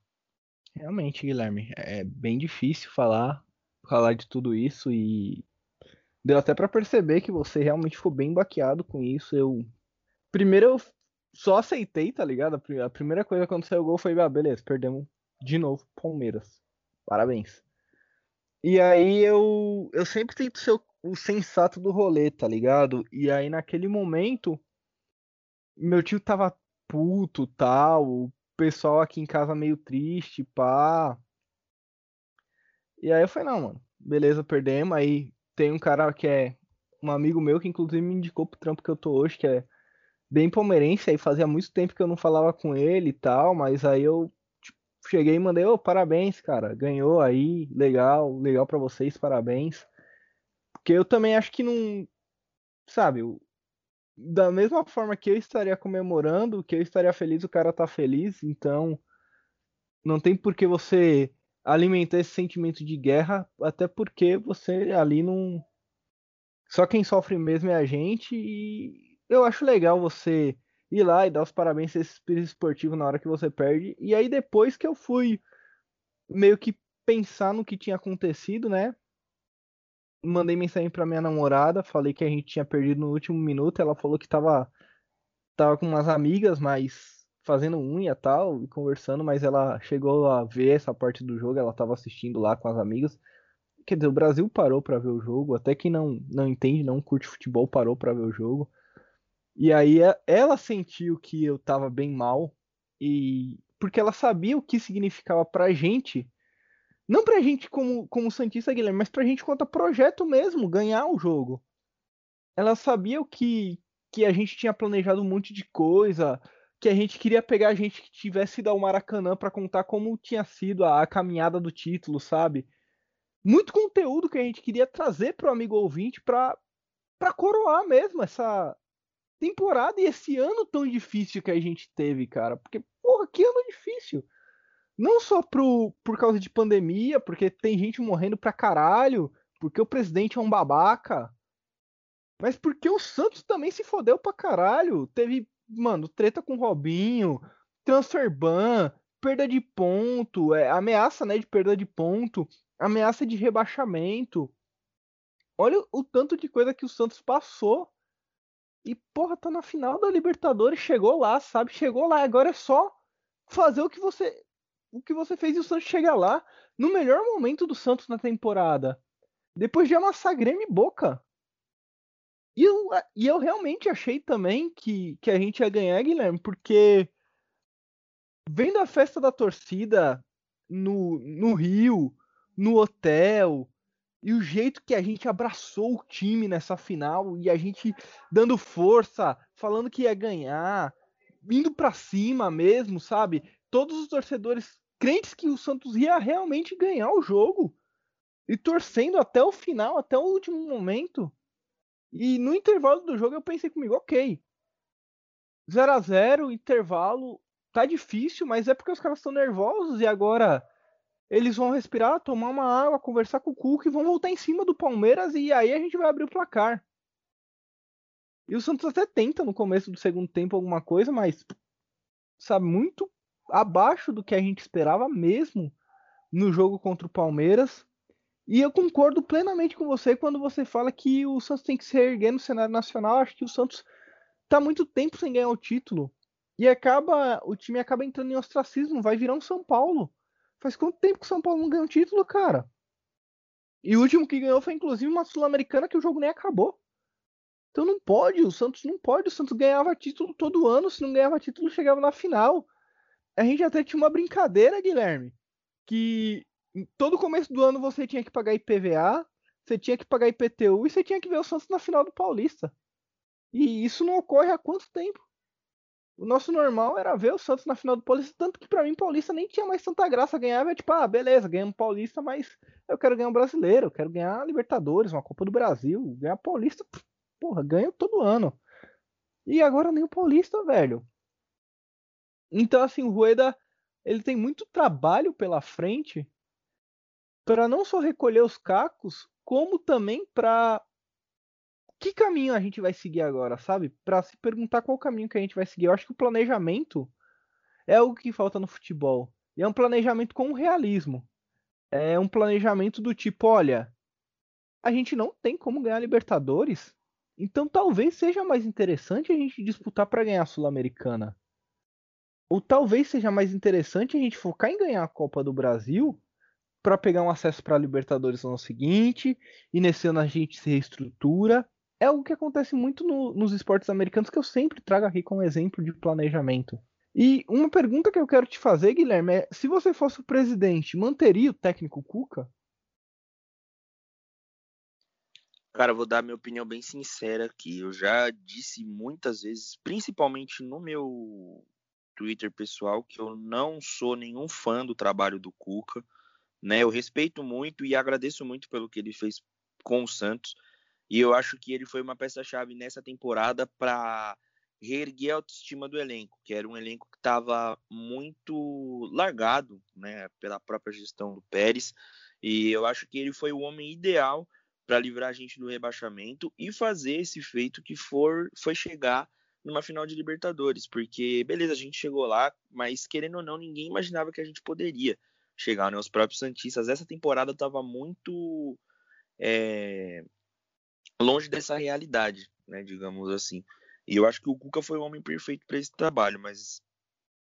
[SPEAKER 2] Realmente, Guilherme, é bem difícil falar falar de tudo isso e deu até para perceber que você realmente ficou bem baqueado com isso. Eu primeiro eu só aceitei, tá ligado? A primeira coisa quando saiu o gol foi, ah, beleza, perdemos de novo Palmeiras. Parabéns. E aí eu eu sempre tento ser o, o sensato do rolê, tá ligado? E aí naquele momento meu tio tava puto, tal, o pessoal aqui em casa meio triste, pá. E aí eu falei, não, mano, beleza, perdemos. Aí tem um cara que é um amigo meu que inclusive me indicou pro trampo que eu tô hoje, que é bem palmeirense, aí fazia muito tempo que eu não falava com ele e tal, mas aí eu tipo, cheguei e mandei, ô, oh, parabéns, cara, ganhou aí, legal, legal para vocês, parabéns. Porque eu também acho que não, sabe, da mesma forma que eu estaria comemorando, que eu estaria feliz, o cara tá feliz, então não tem por que você alimentar esse sentimento de guerra, até porque você ali não. Só quem sofre mesmo é a gente, e eu acho legal você ir lá e dar os parabéns a esse espírito esportivo na hora que você perde. E aí depois que eu fui meio que pensar no que tinha acontecido, né? Mandei mensagem pra minha namorada, falei que a gente tinha perdido no último minuto. Ela falou que tava, tava com umas amigas, mas fazendo unha e tal, e conversando, mas ela chegou a ver essa parte do jogo, ela tava assistindo lá com as amigas. Quer dizer, o Brasil parou para ver o jogo, até quem não, não entende, não curte futebol, parou para ver o jogo. E aí é, ela sentiu que eu tava bem mal e porque ela sabia o que significava pra gente, não pra gente como como santista Guilherme, mas pra gente quanto projeto mesmo, ganhar o jogo. Ela sabia que que a gente tinha planejado um monte de coisa, que a gente queria pegar a gente que tivesse ido ao Maracanã para contar como tinha sido a, a, caminhada do título, sabe? Muito conteúdo que a gente queria trazer pro amigo ouvinte para para coroar mesmo essa temporada e esse ano tão difícil que a gente teve, cara. Porque, porra, que ano difícil. Não só pro, por causa de pandemia, porque tem gente morrendo pra caralho, porque o presidente é um babaca, mas porque o Santos também se fodeu pra caralho. Teve, mano, treta com o Robinho, transfer ban, perda de ponto, é, ameaça né, de perda de ponto, ameaça de rebaixamento. Olha o tanto de coisa que o Santos passou e, porra, tá na final da Libertadores, chegou lá, sabe? Chegou lá, agora é só fazer o que você o que você fez e o Santos chegar lá no melhor momento do Santos na temporada. Depois de amassar Grêmio e Boca. E eu, e eu realmente achei também que, que a gente ia ganhar, Guilherme, porque vendo a festa da torcida no, no Rio, no hotel, e o jeito que a gente abraçou o time nessa final e a gente dando força, falando que ia ganhar, indo para cima mesmo, sabe? Todos os torcedores crentes que o Santos ia realmente ganhar o jogo e torcendo até o final, até o último momento. E no intervalo do jogo eu pensei comigo, ok. 0 a 0 intervalo, tá difícil, mas é porque os caras estão nervosos e agora eles vão respirar, tomar uma água, conversar com o Cuca e vão voltar em cima do Palmeiras e aí a gente vai abrir o placar. E o Santos até tenta no começo do segundo tempo alguma coisa, mas sabe muito abaixo do que a gente esperava mesmo no jogo contra o Palmeiras. E eu concordo plenamente com você quando você fala que o Santos tem que se erguer no cenário nacional. Acho que o Santos tá muito tempo sem ganhar o título e acaba o time acaba entrando em ostracismo, vai virar um São Paulo. Faz quanto tempo que o São Paulo não ganha um título, cara? E o último que ganhou foi inclusive uma Sul-Americana que o jogo nem acabou. Então não pode, o Santos não pode. O Santos ganhava título todo ano, se não ganhava título, chegava na final. A gente até tinha uma brincadeira, Guilherme, que todo começo do ano você tinha que pagar IPVA, você tinha que pagar IPTU e você tinha que ver o Santos na final do Paulista. E isso não ocorre há quanto tempo? O nosso normal era ver o Santos na final do Paulista, tanto que para mim Paulista nem tinha mais tanta graça. Ganhava, tipo, ah, beleza, ganhamos Paulista, mas eu quero ganhar um brasileiro, eu quero ganhar Libertadores, uma Copa do Brasil. Ganhar Paulista, porra, ganho todo ano. E agora nem o Paulista, velho. Então, assim, o Rueda, ele tem muito trabalho pela frente para não só recolher os cacos, como também para que caminho a gente vai seguir agora, sabe? Para se perguntar qual caminho que a gente vai seguir. Eu acho que o planejamento é o que falta no futebol. E é um planejamento com realismo. É um planejamento do tipo, olha, a gente não tem como ganhar Libertadores, então talvez seja mais interessante a gente disputar para ganhar a Sul-Americana. Ou talvez seja mais interessante a gente focar em ganhar a Copa do Brasil para pegar um acesso para a Libertadores no ano seguinte, e nesse ano a gente se reestrutura é algo que acontece muito no, nos esportes americanos que eu sempre trago aqui como exemplo de planejamento. E uma pergunta que eu quero te fazer, Guilherme, é: se você fosse o presidente, manteria o técnico Cuca?
[SPEAKER 3] Cara, eu vou dar minha opinião bem sincera aqui. Eu já disse muitas vezes, principalmente no meu Twitter pessoal, que eu não sou nenhum fã do trabalho do Cuca. Né? Eu respeito muito e agradeço muito pelo que ele fez com o Santos. E eu acho que ele foi uma peça-chave nessa temporada para reerguer a autoestima do elenco, que era um elenco que estava muito largado né, pela própria gestão do Pérez. E eu acho que ele foi o homem ideal para livrar a gente do rebaixamento e fazer esse feito que for, foi chegar numa final de Libertadores, porque beleza, a gente chegou lá, mas querendo ou não, ninguém imaginava que a gente poderia chegar, né? Os próprios Santistas. Essa temporada estava muito é, longe dessa realidade, né, digamos assim. E eu acho que o Cuca foi o homem perfeito para esse trabalho, mas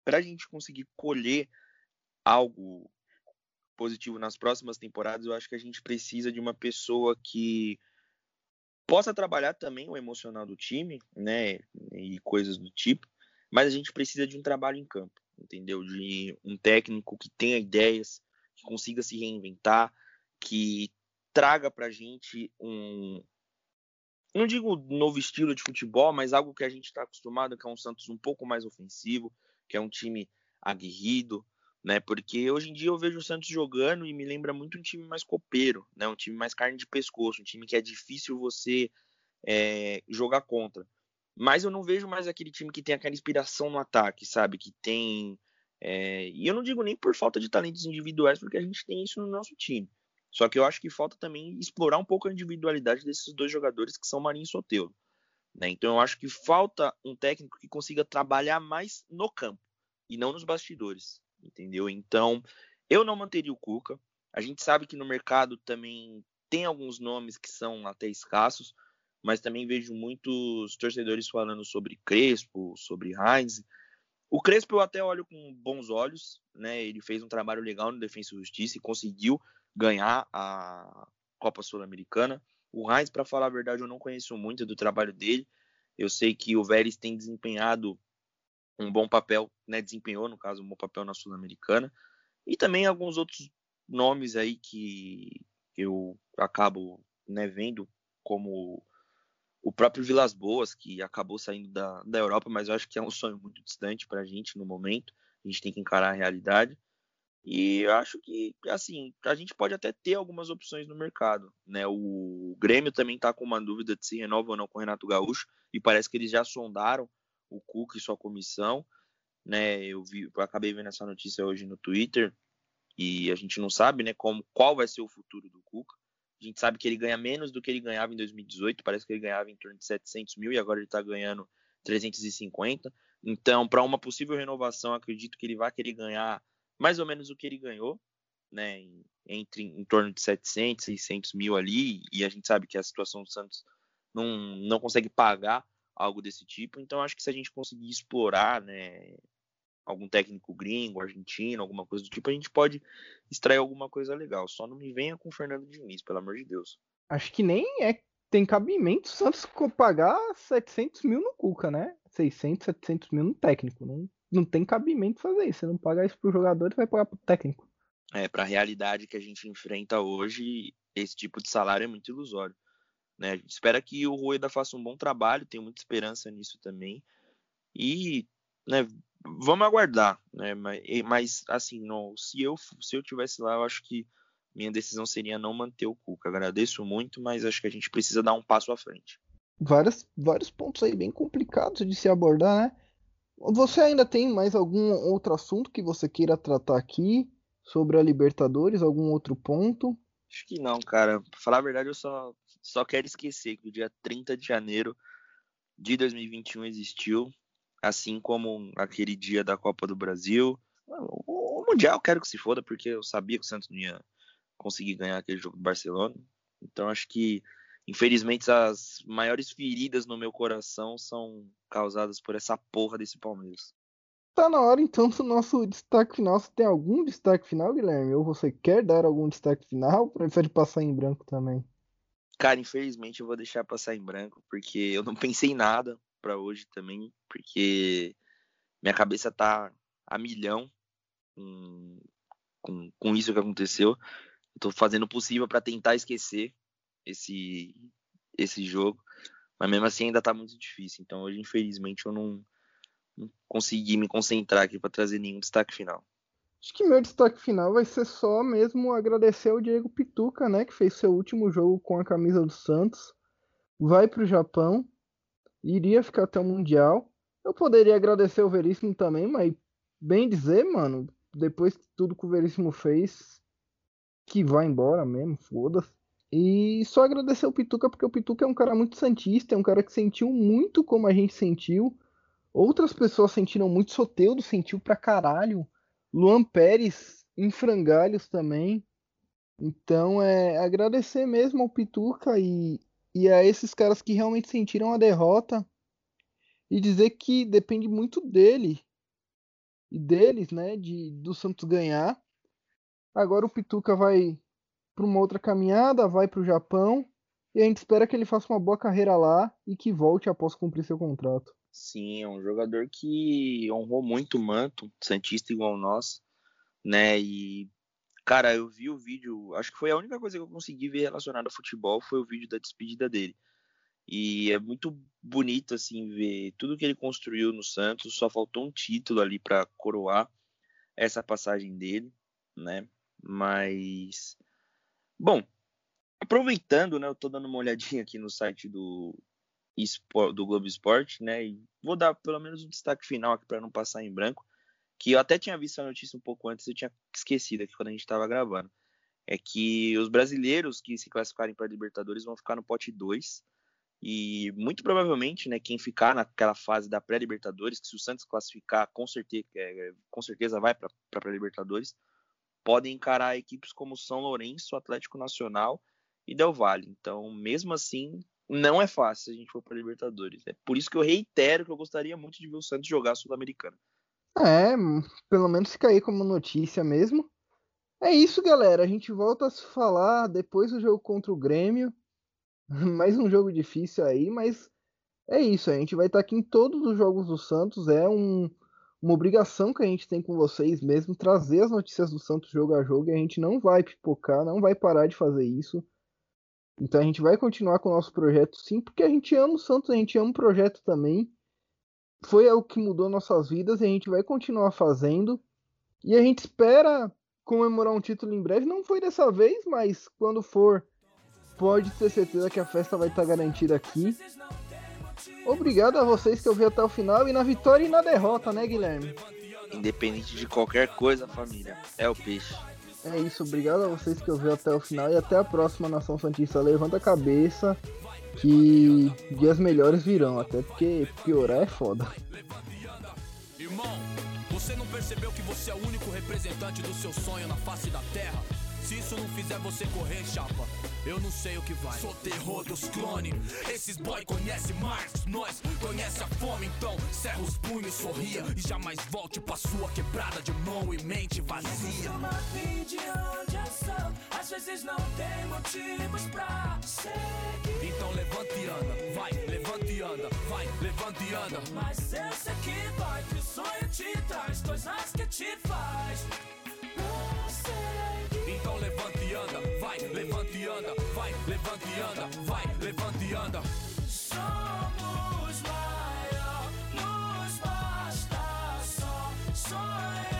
[SPEAKER 3] para a gente conseguir colher algo positivo nas próximas temporadas, eu acho que a gente precisa de uma pessoa que possa trabalhar também o emocional do time, né, e coisas do tipo, mas a gente precisa de um trabalho em campo, entendeu? De um técnico que tenha ideias, que consiga se reinventar, que traga pra gente um não digo novo estilo de futebol, mas algo que a gente está acostumado, que é um Santos um pouco mais ofensivo, que é um time aguerrido, né? Porque hoje em dia eu vejo o Santos jogando e me lembra muito um time mais copeiro, né? Um time mais carne de pescoço, um time que é difícil você é, jogar contra. Mas eu não vejo mais aquele time que tem aquela inspiração no ataque, sabe? Que tem. É... E eu não digo nem por falta de talentos individuais, porque a gente tem isso no nosso time. Só que eu acho que falta também explorar um pouco a individualidade desses dois jogadores que são Marinho e Soteldo. Né? Então eu acho que falta um técnico que consiga trabalhar mais no campo e não nos bastidores entendeu? Então, eu não manteria o Cuca. A gente sabe que no mercado também tem alguns nomes que são até escassos, mas também vejo muitos torcedores falando sobre Crespo, sobre Heinz. O Crespo eu até olho com bons olhos, né? Ele fez um trabalho legal no Defensa e Justiça e conseguiu ganhar a Copa Sul-Americana. O Heinz, para falar a verdade, eu não conheço muito do trabalho dele. Eu sei que o Vélez tem desempenhado um bom papel, né, desempenhou, no caso, um bom papel na Sul-Americana. E também alguns outros nomes aí que eu acabo né, vendo, como o próprio Vilas Boas, que acabou saindo da, da Europa, mas eu acho que é um sonho muito distante para a gente no momento. A gente tem que encarar a realidade. E eu acho que, assim, a gente pode até ter algumas opções no mercado. Né? O Grêmio também está com uma dúvida de se renova ou não com o Renato Gaúcho, e parece que eles já sondaram o Cuca e sua comissão, né? Eu vi, eu acabei vendo essa notícia hoje no Twitter e a gente não sabe, né, como qual vai ser o futuro do Cuca. A gente sabe que ele ganha menos do que ele ganhava em 2018, parece que ele ganhava em torno de 700 mil e agora ele está ganhando 350. Então, para uma possível renovação, acredito que ele vai querer ganhar mais ou menos o que ele ganhou, né, entre em torno de 700, 600 mil ali, e a gente sabe que a situação do Santos não, não consegue pagar algo desse tipo. Então acho que se a gente conseguir explorar, né, algum técnico gringo, argentino, alguma coisa do tipo, a gente pode extrair alguma coisa legal. Só não me venha com o Fernando Diniz, pelo amor de Deus.
[SPEAKER 2] Acho que nem é tem cabimento o Santos pagar 700 mil no Cuca, né? 600, 700 mil no técnico. Não, não tem cabimento fazer isso. Você não pagar isso pro jogador, vai pagar pro técnico.
[SPEAKER 3] É, pra realidade que a gente enfrenta hoje, esse tipo de salário é muito ilusório. Né? A gente espera que o Rueda faça um bom trabalho, tenho muita esperança nisso também. E né, vamos aguardar. Né? Mas, assim, não, se, eu, se eu tivesse lá, eu acho que minha decisão seria não manter o Cuca. Agradeço muito, mas acho que a gente precisa dar um passo à frente.
[SPEAKER 2] Vários, vários pontos aí bem complicados de se abordar, né? Você ainda tem mais algum outro assunto que você queira tratar aqui sobre a Libertadores? Algum outro ponto?
[SPEAKER 3] Acho que não, cara. Pra falar a verdade, eu só, só quero esquecer que o dia 30 de janeiro de 2021 existiu, assim como aquele dia da Copa do Brasil. O, Mundial quero que se foda, porque eu sabia que o Santos não ia conseguir ganhar aquele jogo do Barcelona. Então acho que, infelizmente, as maiores feridas no meu coração são causadas por essa porra desse Palmeiras.
[SPEAKER 2] Tá na hora então do nosso destaque final. Você tem algum destaque final, Guilherme? Ou você quer dar algum destaque final? Prefere passar em branco também?
[SPEAKER 3] Cara, infelizmente eu vou deixar passar em branco, porque eu não pensei em nada para hoje também, porque minha cabeça tá a milhão com, com, com isso que aconteceu. Eu tô fazendo o possível para tentar esquecer esse, esse jogo, mas mesmo assim ainda tá muito difícil. Então hoje, infelizmente, eu não consegui me concentrar aqui para trazer nenhum destaque final.
[SPEAKER 2] Acho que meu destaque final vai ser só mesmo agradecer ao Diego Pituca, né, que fez seu último jogo com a camisa do Santos. Vai para o Japão, iria ficar até o Mundial. Eu poderia agradecer o Veríssimo também, mas bem dizer, mano, depois de tudo que o Veríssimo fez, que vai embora mesmo, foda-se. E só agradecer o Pituca, porque o Pituca é um cara muito santista, é um cara que sentiu muito como a gente sentiu. Outras pessoas sentiram muito, Soteudo sentiu pra caralho. Luan Pérez em frangalhos também. Então é agradecer mesmo ao Pituca e, e a esses caras que realmente sentiram a derrota e dizer que depende muito dele e deles, né, de do Santos ganhar. Agora o Pituca vai para uma outra caminhada, vai para o Japão E a gente espera que ele faça uma boa carreira lá e que volte após cumprir seu contrato.
[SPEAKER 3] Sim, é um jogador que honrou muito o manto, Santista igual nós, né? E, cara, eu vi o vídeo, acho que foi a única coisa que eu consegui ver relacionada ao futebol foi o vídeo da despedida dele. E é muito bonito, assim, ver tudo que ele construiu no Santos, só faltou um título ali para coroar essa passagem dele, né? Mas, bom, aproveitando, né, eu tô dando uma olhadinha aqui no site do, do Globo Esporte, né, e vou dar pelo menos um destaque final aqui para não passar em branco, que eu até tinha visto a notícia um pouco antes, eu tinha esquecido aqui quando a gente estava gravando, é que os brasileiros que se classificarem para Libertadores vão ficar no pote 2, e muito provavelmente, né, quem ficar naquela fase da pré-Libertadores, que se o Santos classificar, com certeza, é, com certeza vai para a pré-Libertadores, podem encarar equipes como São Lourenço, Atlético Nacional e Del Valle. Então, mesmo assim, não é fácil se a gente for para Libertadores. É por isso que eu reitero que eu gostaria muito de ver o Santos jogar Sul-Americana.
[SPEAKER 2] É, pelo menos fica aí como notícia mesmo. É isso, galera. A gente volta a se falar depois do jogo contra o Grêmio. Mais um jogo difícil aí, mas é isso. A gente vai estar aqui em todos os jogos do Santos. É um, uma obrigação que a gente tem com vocês mesmo trazer as notícias do Santos jogo a jogo. E a gente não vai pipocar, não vai parar de fazer isso. Então a gente vai continuar com o nosso projeto sim, porque a gente ama o Santos, a gente ama o projeto também. Foi o que mudou nossas vidas e a gente vai continuar fazendo. E a gente espera comemorar um título em breve. Não foi dessa vez, mas quando for, pode ter certeza que a festa vai estar garantida aqui. Obrigado a vocês que ouviram até o final e na vitória e na derrota, né, Guilherme?
[SPEAKER 3] Independente de qualquer coisa, família, é o peixe.
[SPEAKER 2] É isso, obrigado a vocês que ouviram até o final e até a próxima Nação Santista. Levanta a cabeça que dias melhores virão, até porque piorar é foda. Irmão, você não percebeu que você é o único representante do seu sonho na face da terra? Se isso não fizer você correr, chapa, eu não sei o que vai. Sou terror dos clones. Esses boy conhecem Marx, nós conhece a fome, então cerra os punhos, sorria e jamais volte pra sua quebrada de mão e mente vazia. de onde eu sou, às vezes não tem motivos pra seguir. Então levante e anda, vai, levante e anda, vai, levante e anda. Mas eu sei que vai, que o sonho te traz coisas que te faz. Não sei levanta e anda, vai, levanta e anda, vai, levanta e anda. Somos maior, nos basta só sonhar.